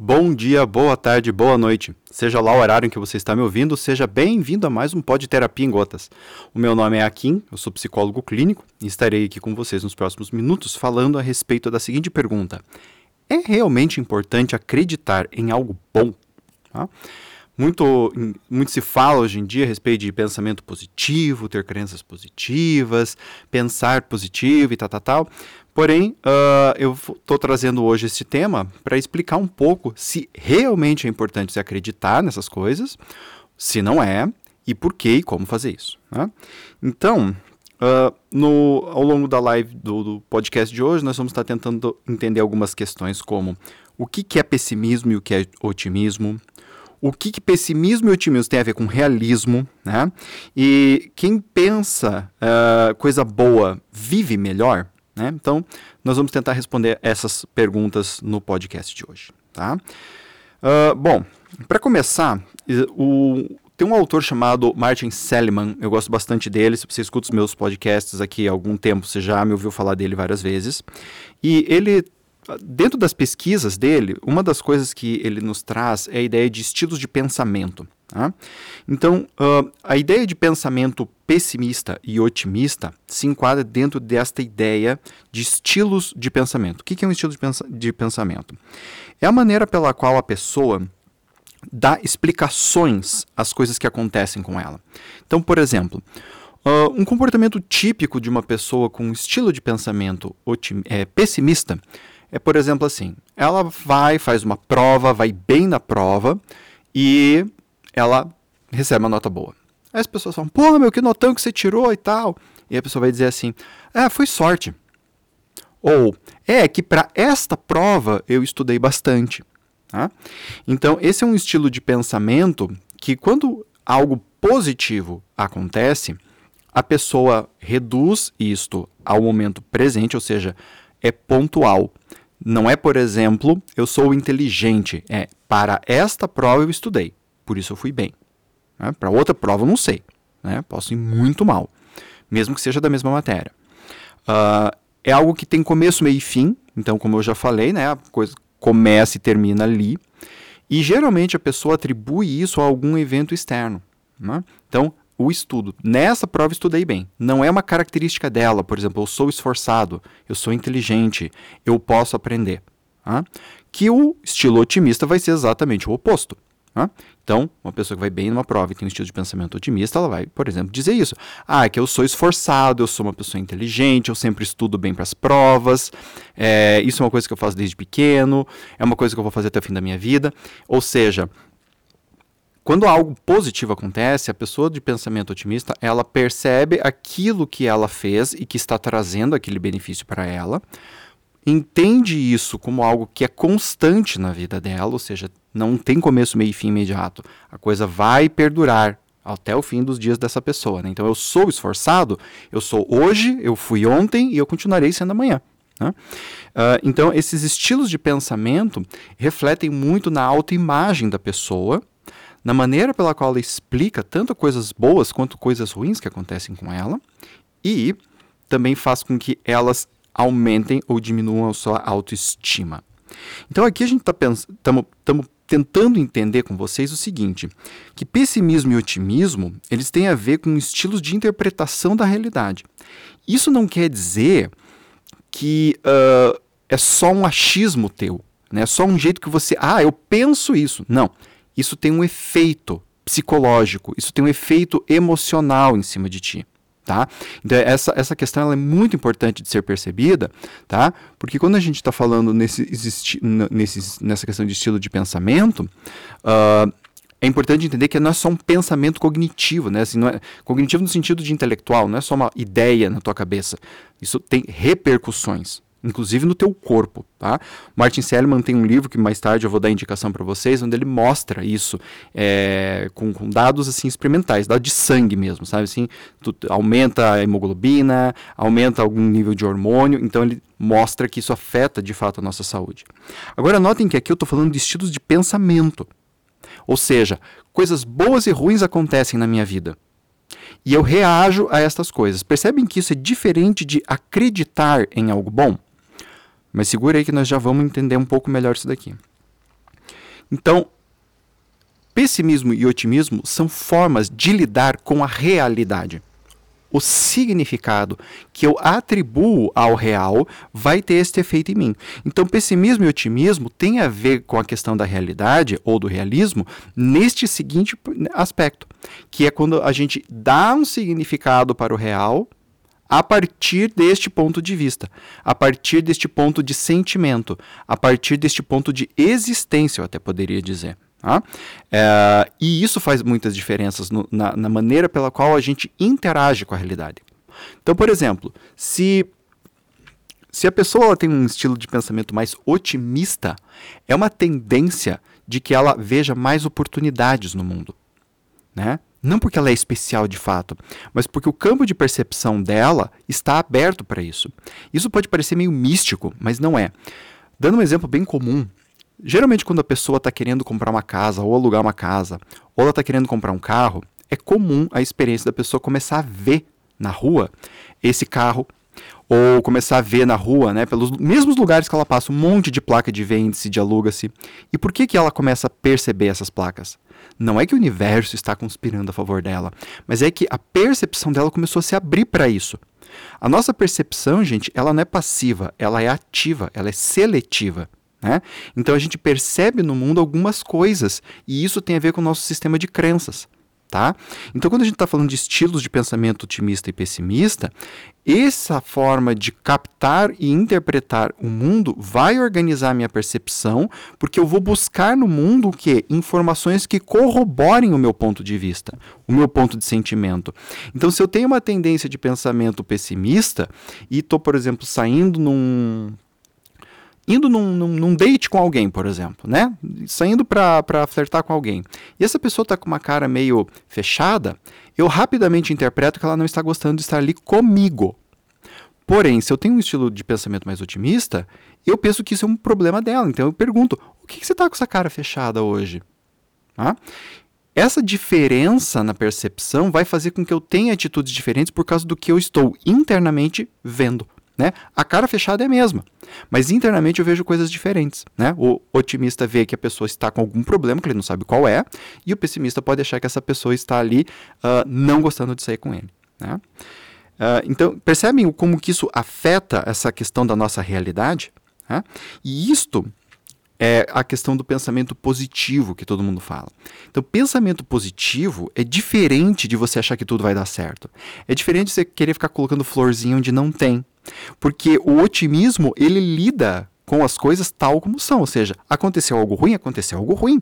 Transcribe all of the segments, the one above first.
Bom dia, boa tarde, boa noite. Seja lá o horário em que você está me ouvindo, seja bem-vindo a mais um Pod Terapia em Gotas. O meu nome é Akin, eu sou psicólogo clínico e estarei aqui com vocês nos próximos minutos falando a respeito da seguinte pergunta: É realmente importante acreditar em algo bom? Tá? Muito, muito se fala hoje em dia a respeito de pensamento positivo, ter crenças positivas, pensar positivo e tal, tal, tal. Porém, uh, eu estou trazendo hoje esse tema para explicar um pouco se realmente é importante se acreditar nessas coisas, se não é, e por que e como fazer isso. Né? Então, uh, no, ao longo da live do, do, podcast de hoje, nós vamos estar tentando entender algumas questões como o que, que é pessimismo e o que é otimismo, o que, que, pessimismo e otimismo tem a ver com realismo, né? E quem pensa uh, coisa boa vive melhor, né? Então, nós vamos tentar responder essas perguntas no podcast de hoje. Tá? Uh, bom, para começar, o, tem um autor chamado Martin Seligman, eu gosto bastante dele. Se você escuta os meus podcasts aqui há algum tempo, você já me ouviu falar dele várias vezes. E ele dentro das pesquisas dele, uma das coisas que ele nos traz é a ideia de estilos de pensamento. Tá? Então, uh, a ideia de pensamento pessimista e otimista se enquadra dentro desta ideia de estilos de pensamento. O que é um estilo de, pens de pensamento? É a maneira pela qual a pessoa dá explicações às coisas que acontecem com ela. Então, por exemplo, uh, um comportamento típico de uma pessoa com um estilo de pensamento é, pessimista é, por exemplo, assim: ela vai, faz uma prova, vai bem na prova e ela recebe uma nota boa. Aí as pessoas falam: pô, meu, que notão que você tirou e tal. E a pessoa vai dizer assim: é, foi sorte. Ou é que para esta prova eu estudei bastante. Tá? Então, esse é um estilo de pensamento que, quando algo positivo acontece, a pessoa reduz isto ao momento presente, ou seja, é pontual. Não é, por exemplo, eu sou inteligente. É, para esta prova eu estudei, por isso eu fui bem. Né? Para outra prova eu não sei. Né? Posso ir muito mal, mesmo que seja da mesma matéria. Uh, é algo que tem começo, meio e fim. Então, como eu já falei, né, a coisa começa e termina ali. E geralmente a pessoa atribui isso a algum evento externo. Né? Então, o estudo. Nessa prova estudei bem. Não é uma característica dela, por exemplo, eu sou esforçado, eu sou inteligente, eu posso aprender. Tá? Que o estilo otimista vai ser exatamente o oposto. Tá? Então, uma pessoa que vai bem numa prova e tem um estilo de pensamento otimista, ela vai, por exemplo, dizer isso. Ah, é que eu sou esforçado, eu sou uma pessoa inteligente, eu sempre estudo bem para as provas, é, isso é uma coisa que eu faço desde pequeno, é uma coisa que eu vou fazer até o fim da minha vida. Ou seja, quando algo positivo acontece, a pessoa de pensamento otimista, ela percebe aquilo que ela fez e que está trazendo aquele benefício para ela, entende isso como algo que é constante na vida dela, ou seja, não tem começo, meio e fim imediato. A coisa vai perdurar até o fim dos dias dessa pessoa. Né? Então eu sou esforçado, eu sou hoje, eu fui ontem e eu continuarei sendo amanhã. Né? Uh, então, esses estilos de pensamento refletem muito na autoimagem da pessoa na maneira pela qual ela explica tanto coisas boas quanto coisas ruins que acontecem com ela, e também faz com que elas aumentem ou diminuam a sua autoestima. Então aqui a gente está tentando entender com vocês o seguinte, que pessimismo e otimismo, eles têm a ver com estilos de interpretação da realidade. Isso não quer dizer que uh, é só um achismo teu, né? é só um jeito que você, ah, eu penso isso. Não, isso tem um efeito psicológico, isso tem um efeito emocional em cima de ti. Tá? Então, essa, essa questão é muito importante de ser percebida, tá? porque quando a gente está falando nesse, nesse, nessa questão de estilo de pensamento, uh, é importante entender que não é só um pensamento cognitivo, né? Assim, é, cognitivo no sentido de intelectual, não é só uma ideia na tua cabeça. Isso tem repercussões inclusive no teu corpo, tá? Martin Seligman tem um livro que mais tarde eu vou dar indicação para vocês, onde ele mostra isso é, com, com, dados assim experimentais, dados de sangue mesmo, sabe assim, tu, aumenta a hemoglobina, aumenta algum nível de hormônio, então ele mostra que isso afeta de fato a nossa saúde. Agora notem que aqui eu estou falando de estilos de pensamento, ou seja, coisas boas e ruins acontecem na minha vida. E eu reajo a estas coisas. Percebem que isso é diferente de acreditar em algo bom? Mas segura aí que nós já vamos entender um pouco melhor isso daqui. Então, pessimismo e otimismo são formas de lidar com a realidade o significado que eu atribuo ao real vai ter este efeito em mim. Então, pessimismo e otimismo têm a ver com a questão da realidade ou do realismo neste seguinte aspecto, que é quando a gente dá um significado para o real a partir deste ponto de vista, a partir deste ponto de sentimento, a partir deste ponto de existência, eu até poderia dizer. Tá? É, e isso faz muitas diferenças no, na, na maneira pela qual a gente interage com a realidade. Então, por exemplo, se se a pessoa tem um estilo de pensamento mais otimista, é uma tendência de que ela veja mais oportunidades no mundo. Né? Não porque ela é especial de fato, mas porque o campo de percepção dela está aberto para isso. Isso pode parecer meio místico, mas não é. Dando um exemplo bem comum, Geralmente, quando a pessoa está querendo comprar uma casa, ou alugar uma casa, ou ela está querendo comprar um carro, é comum a experiência da pessoa começar a ver na rua esse carro, ou começar a ver na rua, né, pelos mesmos lugares que ela passa, um monte de placa de vende-se, de aluga-se. E por que, que ela começa a perceber essas placas? Não é que o universo está conspirando a favor dela, mas é que a percepção dela começou a se abrir para isso. A nossa percepção, gente, ela não é passiva, ela é ativa, ela é seletiva. Né? Então a gente percebe no mundo algumas coisas e isso tem a ver com o nosso sistema de crenças. Tá? Então, quando a gente está falando de estilos de pensamento otimista e pessimista, essa forma de captar e interpretar o mundo vai organizar a minha percepção, porque eu vou buscar no mundo o quê? Informações que corroborem o meu ponto de vista, o meu ponto de sentimento. Então, se eu tenho uma tendência de pensamento pessimista e estou, por exemplo, saindo num indo num, num, num, date com alguém, por exemplo, né? Saindo para flertar com alguém. E essa pessoa tá com uma cara meio fechada, eu rapidamente interpreto que ela não está gostando de estar ali comigo. Porém, se eu tenho um estilo de pensamento mais otimista, eu penso que isso é um problema dela. Então eu pergunto: o que, que você está com essa cara fechada hoje? Ah? Essa diferença na percepção vai fazer com que eu tenha atitudes diferentes por causa do que eu estou internamente vendo. Né? A cara fechada é a mesma, mas internamente eu vejo coisas diferentes. Né? O otimista vê que a pessoa está com algum problema que ele não sabe qual é, e o pessimista pode achar que essa pessoa está ali uh, não gostando de sair com ele. Né? Uh, então, percebem como que isso afeta essa questão da nossa realidade? Né? E isto é a questão do pensamento positivo que todo mundo fala. Então, pensamento positivo é diferente de você achar que tudo vai dar certo. É diferente de você querer ficar colocando florzinha onde não tem. Porque o otimismo, ele lida com as coisas tal como são. Ou seja, aconteceu algo ruim, aconteceu algo ruim.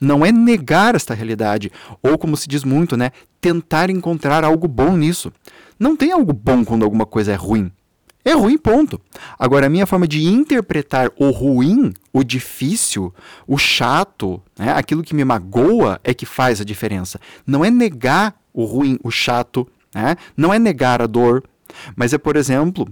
Não é negar esta realidade, ou como se diz muito, né, tentar encontrar algo bom nisso. Não tem algo bom quando alguma coisa é ruim. É ruim, ponto. Agora, a minha forma de interpretar o ruim, o difícil, o chato, né, aquilo que me magoa, é que faz a diferença. Não é negar o ruim, o chato, né? não é negar a dor, mas é, por exemplo,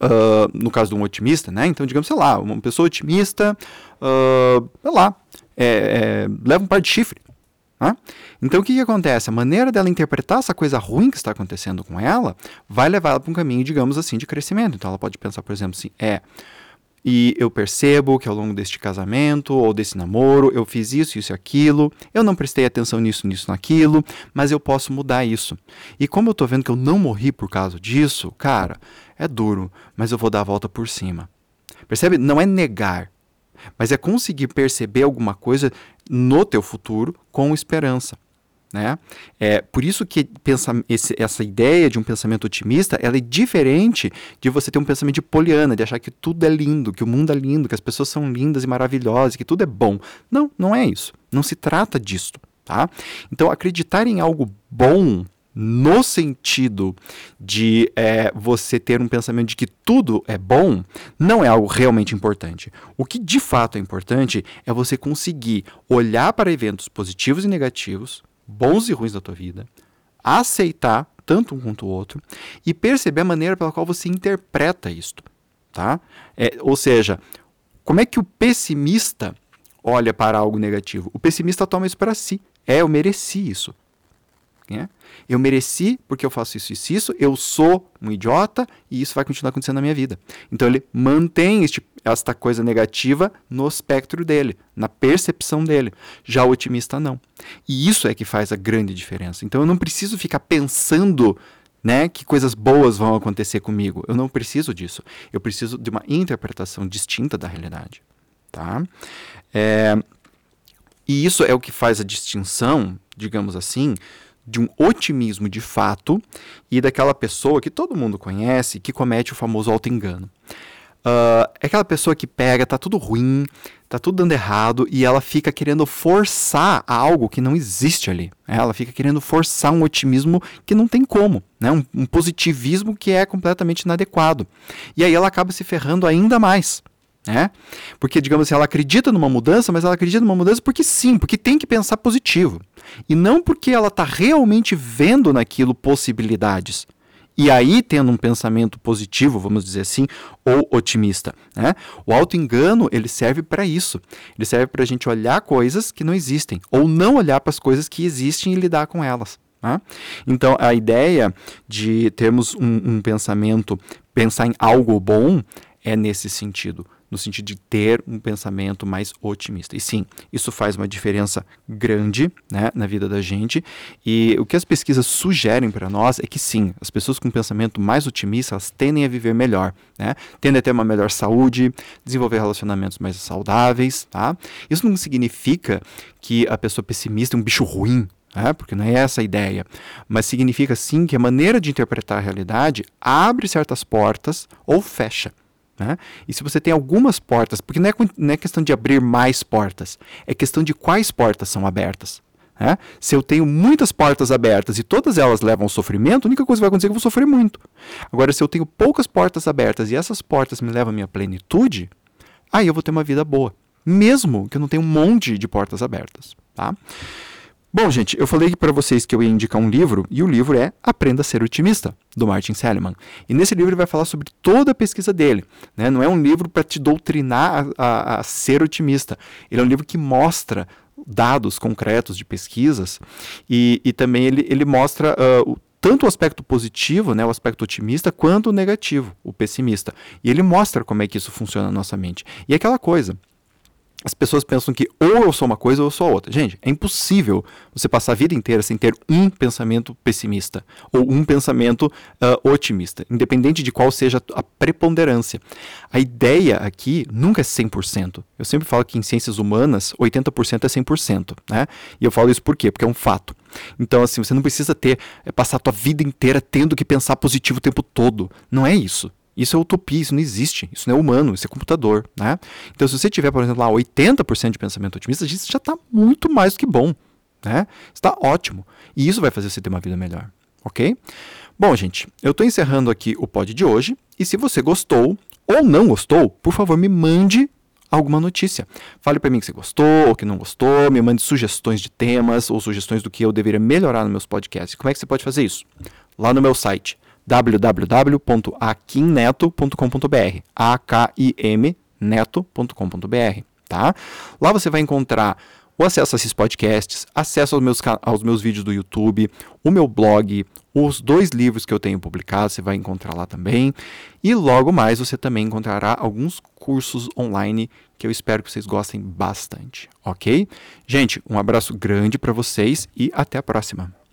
uh, no caso de um otimista, né? Então, digamos, sei lá, uma pessoa otimista, uh, sei lá, é, é, leva um par de chifre. Né? Então, o que, que acontece? A maneira dela interpretar essa coisa ruim que está acontecendo com ela vai levar ela para um caminho, digamos assim, de crescimento. Então, ela pode pensar, por exemplo, assim, é e eu percebo que ao longo deste casamento ou desse namoro eu fiz isso, isso e aquilo, eu não prestei atenção nisso, nisso, naquilo, mas eu posso mudar isso. E como eu tô vendo que eu não morri por causa disso, cara, é duro, mas eu vou dar a volta por cima. Percebe? Não é negar, mas é conseguir perceber alguma coisa no teu futuro com esperança. Né? É por isso que pensa, esse, essa ideia de um pensamento otimista ela é diferente de você ter um pensamento de poliana, de achar que tudo é lindo, que o mundo é lindo, que as pessoas são lindas e maravilhosas, que tudo é bom. Não, não é isso. Não se trata disso. Tá? Então, acreditar em algo bom no sentido de é, você ter um pensamento de que tudo é bom, não é algo realmente importante. O que de fato é importante é você conseguir olhar para eventos positivos e negativos, bons e ruins da tua vida, aceitar tanto um quanto o outro e perceber a maneira pela qual você interpreta isto, tá? É, ou seja, como é que o pessimista olha para algo negativo? O pessimista toma isso para si. É, eu mereci isso. Né? Eu mereci porque eu faço isso e isso, eu sou um idiota e isso vai continuar acontecendo na minha vida. Então ele mantém este, esta coisa negativa no espectro dele, na percepção dele. Já o otimista não. E isso é que faz a grande diferença. Então eu não preciso ficar pensando né, que coisas boas vão acontecer comigo. Eu não preciso disso. Eu preciso de uma interpretação distinta da realidade. Tá? É, e isso é o que faz a distinção, digamos assim, de um otimismo de fato e daquela pessoa que todo mundo conhece que comete o famoso auto-engano. Uh, é aquela pessoa que pega, tá tudo ruim, tá tudo dando errado e ela fica querendo forçar algo que não existe ali. Ela fica querendo forçar um otimismo que não tem como, né? um, um positivismo que é completamente inadequado. E aí ela acaba se ferrando ainda mais. Né? Porque, digamos assim, ela acredita numa mudança, mas ela acredita numa mudança porque sim, porque tem que pensar positivo. E não porque ela está realmente vendo naquilo possibilidades. E aí, tendo um pensamento positivo, vamos dizer assim, ou otimista. Né? O auto-engano ele serve para isso. Ele serve para a gente olhar coisas que não existem, ou não olhar para as coisas que existem e lidar com elas. Né? Então, a ideia de termos um, um pensamento, pensar em algo bom, é nesse sentido no sentido de ter um pensamento mais otimista. E sim, isso faz uma diferença grande né, na vida da gente. E o que as pesquisas sugerem para nós é que sim, as pessoas com um pensamento mais otimista elas tendem a viver melhor, né? tendem a ter uma melhor saúde, desenvolver relacionamentos mais saudáveis. Tá? Isso não significa que a pessoa pessimista é um bicho ruim, é, porque não é essa a ideia. Mas significa sim que a maneira de interpretar a realidade abre certas portas ou fecha. Né? E se você tem algumas portas, porque não é, não é questão de abrir mais portas, é questão de quais portas são abertas. Né? Se eu tenho muitas portas abertas e todas elas levam ao sofrimento, a única coisa que vai acontecer é que eu vou sofrer muito. Agora, se eu tenho poucas portas abertas e essas portas me levam à minha plenitude, aí eu vou ter uma vida boa, mesmo que eu não tenha um monte de portas abertas. Tá? Bom, gente, eu falei para vocês que eu ia indicar um livro, e o livro é Aprenda a Ser Otimista, do Martin Seligman. E nesse livro ele vai falar sobre toda a pesquisa dele. Né? Não é um livro para te doutrinar a, a, a, ser otimista. Ele é um livro que mostra dados concretos de pesquisas e, e também ele, ele mostra uh, tanto o aspecto positivo, né, o aspecto otimista, quanto o negativo, o pessimista. E ele mostra como é que isso funciona na nossa mente. E é aquela coisa, as pessoas pensam que ou eu sou uma coisa ou eu sou outra. Gente, é impossível você passar a vida inteira sem ter um pensamento pessimista ou um pensamento uh, otimista, independente de qual seja a preponderância. A ideia aqui nunca é 100%. Eu sempre falo que em ciências humanas, 80% é 100%. Né? E eu falo isso por quê? Porque é um fato. Então, assim, você não precisa ter, é, passar a tua vida inteira tendo que pensar positivo o tempo todo. Não é isso. Isso é utopia, isso não existe, isso não é humano, isso é computador, né? Então, se você tiver, por exemplo, lá 80% de pensamento otimista, isso já está muito mais do que bom, né? Está ótimo. E isso vai fazer você ter uma vida melhor, ok? Bom, gente, eu estou encerrando aqui o pod de hoje, e se você gostou ou não gostou, por favor, me mande alguma notícia. Fale para mim que você gostou ou que não gostou, me mande sugestões de temas ou sugestões do que eu deveria melhorar nos meus podcasts. Como é que você pode fazer isso? Lá no meu site www.akimneto.com.br A-K-I-M neto.com.br, tá? Lá você vai encontrar o acesso a esses podcasts, acesso aos meus, aos meus vídeos do YouTube, o meu blog, os dois livros que eu tenho publicado, você vai encontrar lá também. E logo mais você também encontrará alguns cursos online que eu espero que vocês gostem bastante, ok? Gente, um abraço grande para vocês e até a próxima.